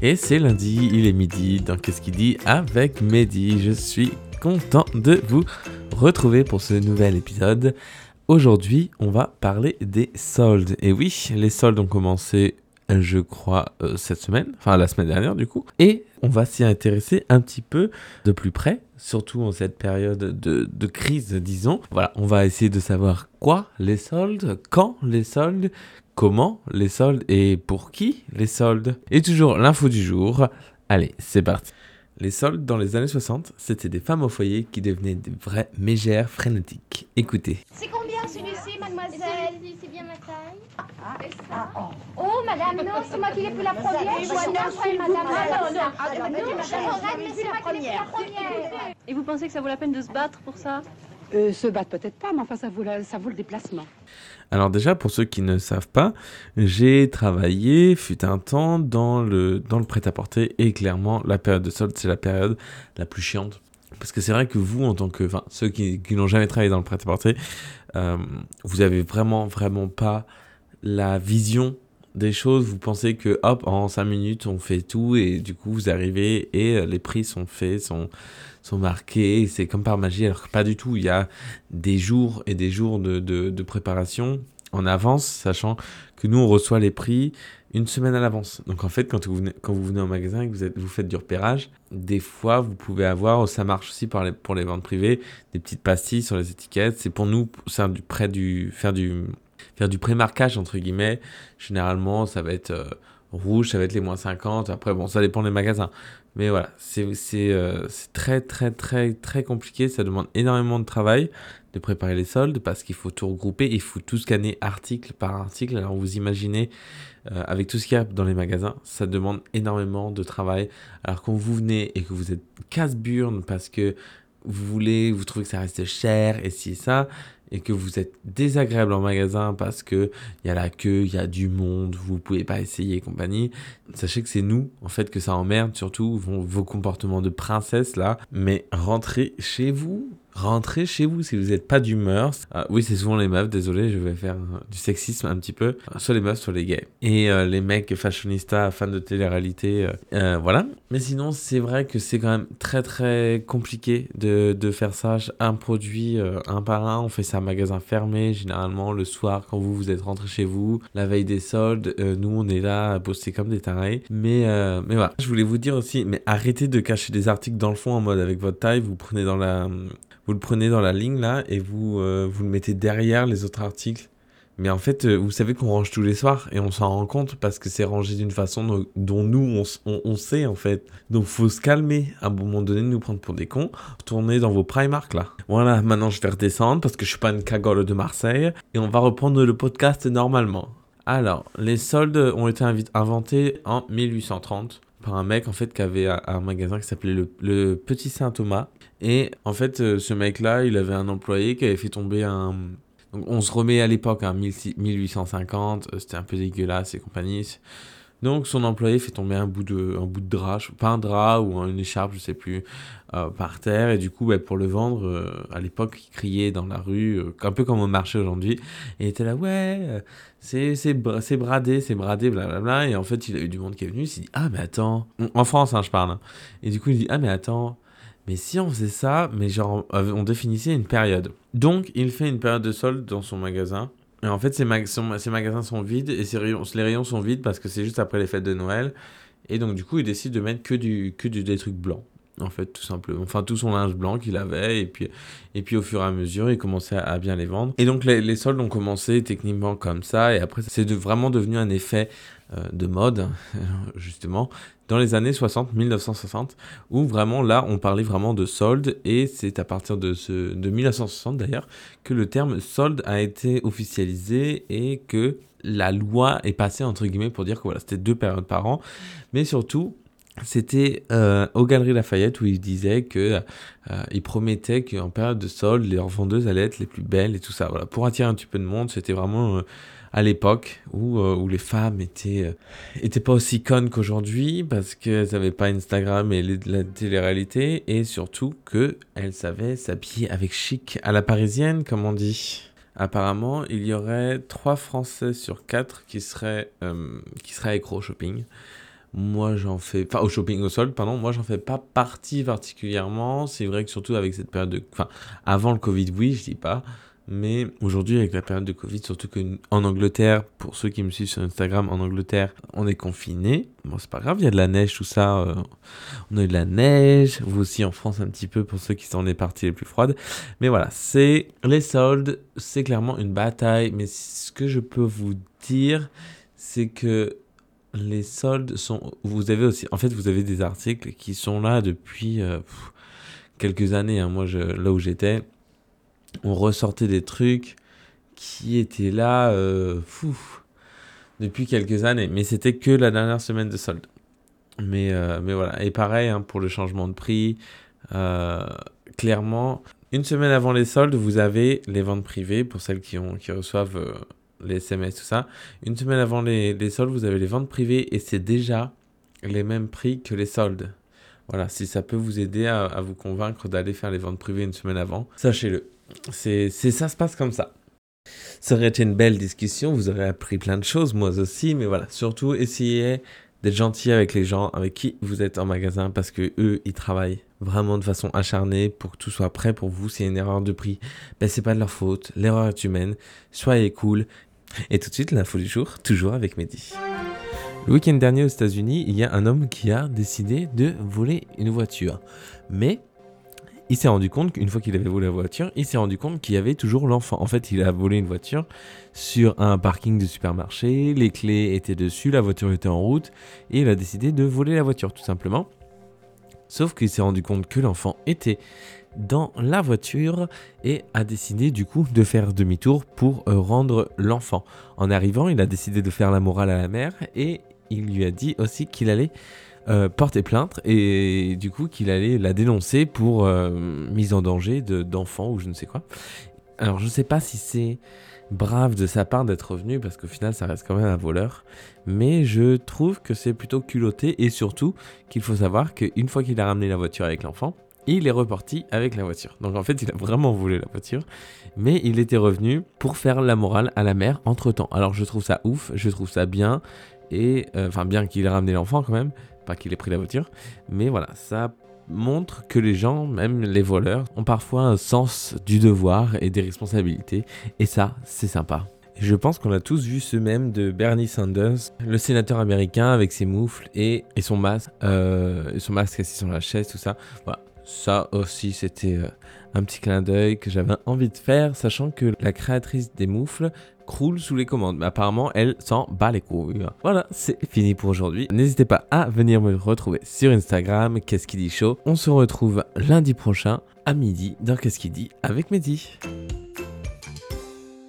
Et c'est lundi, il est midi, donc qu'est-ce qu'il dit avec Mehdi? Je suis content de vous retrouver pour ce nouvel épisode. Aujourd'hui, on va parler des soldes. Et oui, les soldes ont commencé je crois, euh, cette semaine, enfin la semaine dernière du coup. Et on va s'y intéresser un petit peu de plus près, surtout en cette période de, de, crise, disons. Voilà, on va essayer de savoir quoi les soldes, quand les soldes, comment les soldes et pour qui les soldes. Et toujours l'info du jour. Allez, c'est parti. Les soldes dans les années 60, c'était des femmes au foyer qui devenaient des vraies mégères frénétiques. Écoutez. C'est combien celui-ci, mademoiselle? C'est bien ma taille ah, oh. oh, madame, non, c'est moi qui l'ai pris la première. Je suis après, madame. Ah, non, non, ah, non, mais c'est moi qui l'ai pris la première. Et vous pensez que ça vaut la peine de se battre pour ça? Euh, se battre peut-être pas, mais enfin ça vaut, ça vaut le déplacement. Alors déjà, pour ceux qui ne savent pas, j'ai travaillé, fut un temps, dans le, dans le prêt-à-porter, et clairement, la période de solde, c'est la période la plus chiante. Parce que c'est vrai que vous, en tant que... Enfin, ceux qui, qui n'ont jamais travaillé dans le prêt-à-porter, euh, vous avez vraiment, vraiment pas la vision des choses, vous pensez que hop, en 5 minutes, on fait tout et du coup, vous arrivez et euh, les prix sont faits, sont, sont marqués, c'est comme par magie, alors que pas du tout. Il y a des jours et des jours de, de, préparation en avance, sachant que nous, on reçoit les prix une semaine à l'avance. Donc en fait, quand vous venez, quand vous venez au magasin et que vous, êtes, vous faites du repérage, des fois, vous pouvez avoir, ça marche aussi pour les, pour les ventes privées, des petites pastilles sur les étiquettes. C'est pour nous, c'est du prêt du, faire du faire du pré-marquage, entre guillemets. Généralement, ça va être euh, rouge, ça va être les moins 50. Après, bon, ça dépend des magasins. Mais voilà, c'est euh, très, très, très, très compliqué. Ça demande énormément de travail de préparer les soldes parce qu'il faut tout regrouper. Il faut tout scanner article par article. Alors, vous imaginez, euh, avec tout ce qu'il y a dans les magasins, ça demande énormément de travail. Alors, quand vous venez et que vous êtes casse-burne parce que vous voulez, vous trouvez que ça reste cher et si ça, et que vous êtes désagréable en magasin parce que il y a la queue, il y a du monde, vous pouvez pas essayer et compagnie, sachez que c'est nous en fait que ça emmerde surtout vos, vos comportements de princesse là, mais rentrez chez vous rentrez chez vous si vous n'êtes pas d'humeur. Ah, oui, c'est souvent les meufs, désolé, je vais faire du sexisme un petit peu. Soit les meufs, soit les gays. Et euh, les mecs fashionistas, fans de télé-réalité, euh, euh, voilà. Mais sinon, c'est vrai que c'est quand même très très compliqué de, de faire ça. Un produit un par un, on fait ça à magasin fermé, généralement le soir quand vous vous êtes rentré chez vous, la veille des soldes. nous, on est là à bosser comme des tarés. Mais, mais voilà. Je voulais vous dire aussi, mais arrêtez de cacher des articles dans le fond en mode avec votre taille, vous prenez dans la vous le prenez dans la ligne là et vous, euh, vous le mettez derrière les autres articles. Mais en fait, euh, vous savez qu'on range tous les soirs et on s'en rend compte parce que c'est rangé d'une façon dont nous, on, on, sait en fait. Donc faut se calmer à un moment donné de nous prendre pour des cons. Tournez dans vos Primark là. Voilà, maintenant je vais redescendre parce que je suis pas une cagole de Marseille et on va reprendre le podcast normalement. Alors, les soldes ont été inventés en 1830 un mec en fait qui avait un, magasin qui s'appelait le, Petit Saint Thomas. Et en fait, euh, ce mec-là, il avait un employé qui avait fait tomber un. On se remet à l'époque, hein, 1850, euh, c'était un peu dégueulasse et compagnie. Donc son employé fait tomber un bout de, un bout de drap, pas un drap ou une écharpe, je sais plus, euh, par terre. Et du coup, pour le vendre, euh, à l'époque, il criait dans la rue, euh, un peu comme au marché aujourd'hui. Et il était là, ouais, c'est, c'est, bradé, c'est bradé, blablabla. Et en fait, il a eu du monde qui est venu, il s'est dit, ah, mais attends, en France, hein, je parle. Hein. Et du coup, il dit, ah, mais attends, mais si on faisait ça, mais genre, on définissait une période. Donc, il fait une période de solde dans son magasin et en fait, ces, magasins sont vides et les rayons sont vides parce que c'est juste après les fêtes de Noël. Et donc, du coup, il décide de mettre que, du, que du, des trucs blancs. En fait, tout simplement. Enfin, tout son linge blanc qu'il avait. Et puis, et puis, au fur et à mesure, il commençait à, bien les vendre. Et donc, les, soldes ont commencé techniquement comme ça. Et après, c'est de, vraiment devenu un effet euh, de mode, justement, dans les années 60, 1960, où vraiment là, on parlait vraiment de solde, et c'est à partir de, ce, de 1960 d'ailleurs que le terme solde a été officialisé et que la loi est passée entre guillemets pour dire que voilà, c'était deux périodes par an, mais surtout c'était euh, aux Galeries Lafayette où il disait que euh, il promettait qu'en période de solde, les vendeuses allaient être les plus belles et tout ça. Voilà, pour attirer un petit peu de monde, c'était vraiment à l'époque où, euh, où les femmes étaient, euh, étaient pas aussi connes qu'aujourd'hui parce qu'elles n'avaient pas Instagram et la télé-réalité et surtout qu'elles savaient s'habiller avec chic à la parisienne, comme on dit. Apparemment, il y aurait 3 Français sur 4 qui seraient, euh, qui seraient accro shopping. Moi j'en fais, enfin au shopping au solde, pardon, moi j'en fais pas partie particulièrement. C'est vrai que surtout avec cette période de, enfin avant le Covid, oui, je dis pas, mais aujourd'hui, avec la période de Covid, surtout qu'en Angleterre, pour ceux qui me suivent sur Instagram, en Angleterre, on est confiné. Bon, c'est pas grave, il y a de la neige, tout ça. Euh, on a eu de la neige. Vous aussi en France, un petit peu, pour ceux qui sont les parties les plus froides. Mais voilà, c'est les soldes, c'est clairement une bataille. Mais ce que je peux vous dire, c'est que les soldes sont. Vous avez aussi. En fait, vous avez des articles qui sont là depuis euh, quelques années. Hein. Moi, là où j'étais on ressortait des trucs qui étaient là euh, depuis quelques années. Mais c'était que la dernière semaine de solde. Mais, euh, mais voilà. Et pareil hein, pour le changement de prix. Clairement, une semaine avant les soldes, vous avez les ventes privées pour celles qui, ont, qui reçoivent les SMS, tout ça. Une semaine avant les, soldes, vous avez les ventes privées et c'est déjà les mêmes prix que les soldes. Voilà, si ça peut vous aider à vous convaincre d'aller faire les ventes privées une semaine avant, sachez-le. C'est, ça se passe comme ça. Ça aurait été une belle discussion, vous aurez appris plein de choses, moi aussi, mais voilà, surtout essayez d'être gentil avec les gens avec qui vous êtes en magasin parce que eux, ils travaillent vraiment de façon acharnée pour que tout soit prêt pour vous. S'il y a une erreur de prix, ben c'est pas de leur faute, l'erreur est humaine. Soyez cool. Et tout de suite, l'info du jour, toujours avec Mehdi. Le week-end dernier aux États-Unis, il y a un homme qui a décidé de voler une voiture. Mais il s'est rendu compte qu'une fois qu'il avait volé la voiture, il s'est rendu compte qu'il y avait toujours l'enfant. En fait, il a volé une voiture sur un parking de supermarché, les clés étaient dessus, la voiture était en route, et il a décidé de voler la voiture, tout simplement. Sauf qu'il s'est rendu compte que l'enfant était dans la voiture et a décidé du coup de faire demi-tour pour euh, rendre l'enfant. En arrivant, il a décidé de faire la morale à la mère et il lui a dit aussi qu'il allait euh, porter plainte et du coup qu'il allait la dénoncer pour euh, mise en danger d'enfants ou je ne sais quoi. Alors je ne sais pas si c'est brave de sa part d'être revenu parce qu'au final ça reste quand même un voleur. Mais je trouve que c'est plutôt culotté et surtout qu'il faut savoir qu'une fois qu'il a ramené la voiture avec l'enfant, il est reparti avec la voiture. Donc en fait il a vraiment volé la voiture. Mais il était revenu pour faire la morale à la mère entre temps. Alors je trouve ça ouf, je trouve ça bien. Et euh, enfin bien qu'il ait ramené l'enfant quand même, pas qu'il ait pris la voiture, mais voilà, ça montre que les gens, même les voleurs, ont parfois un sens du devoir et des responsabilités, et ça, c'est sympa. Je pense qu'on a tous vu ce même de Bernie Sanders, le sénateur américain avec ses moufles et, son masque, euh, son masque assis sur la chaise, tout ça. Ça aussi, c'était euh, un petit clin d'œil que j'avais envie de faire, sachant que la créatrice des moufles croule sous les commandes. Mais apparemment, elle s'en bat les couilles. Voilà, c'est fini pour aujourd'hui. N'hésitez pas à venir me retrouver sur Instagram, Qu'est-ce qui dit chaud. On se retrouve lundi prochain à midi dans Qu'est-ce qui dit avec Mehdi.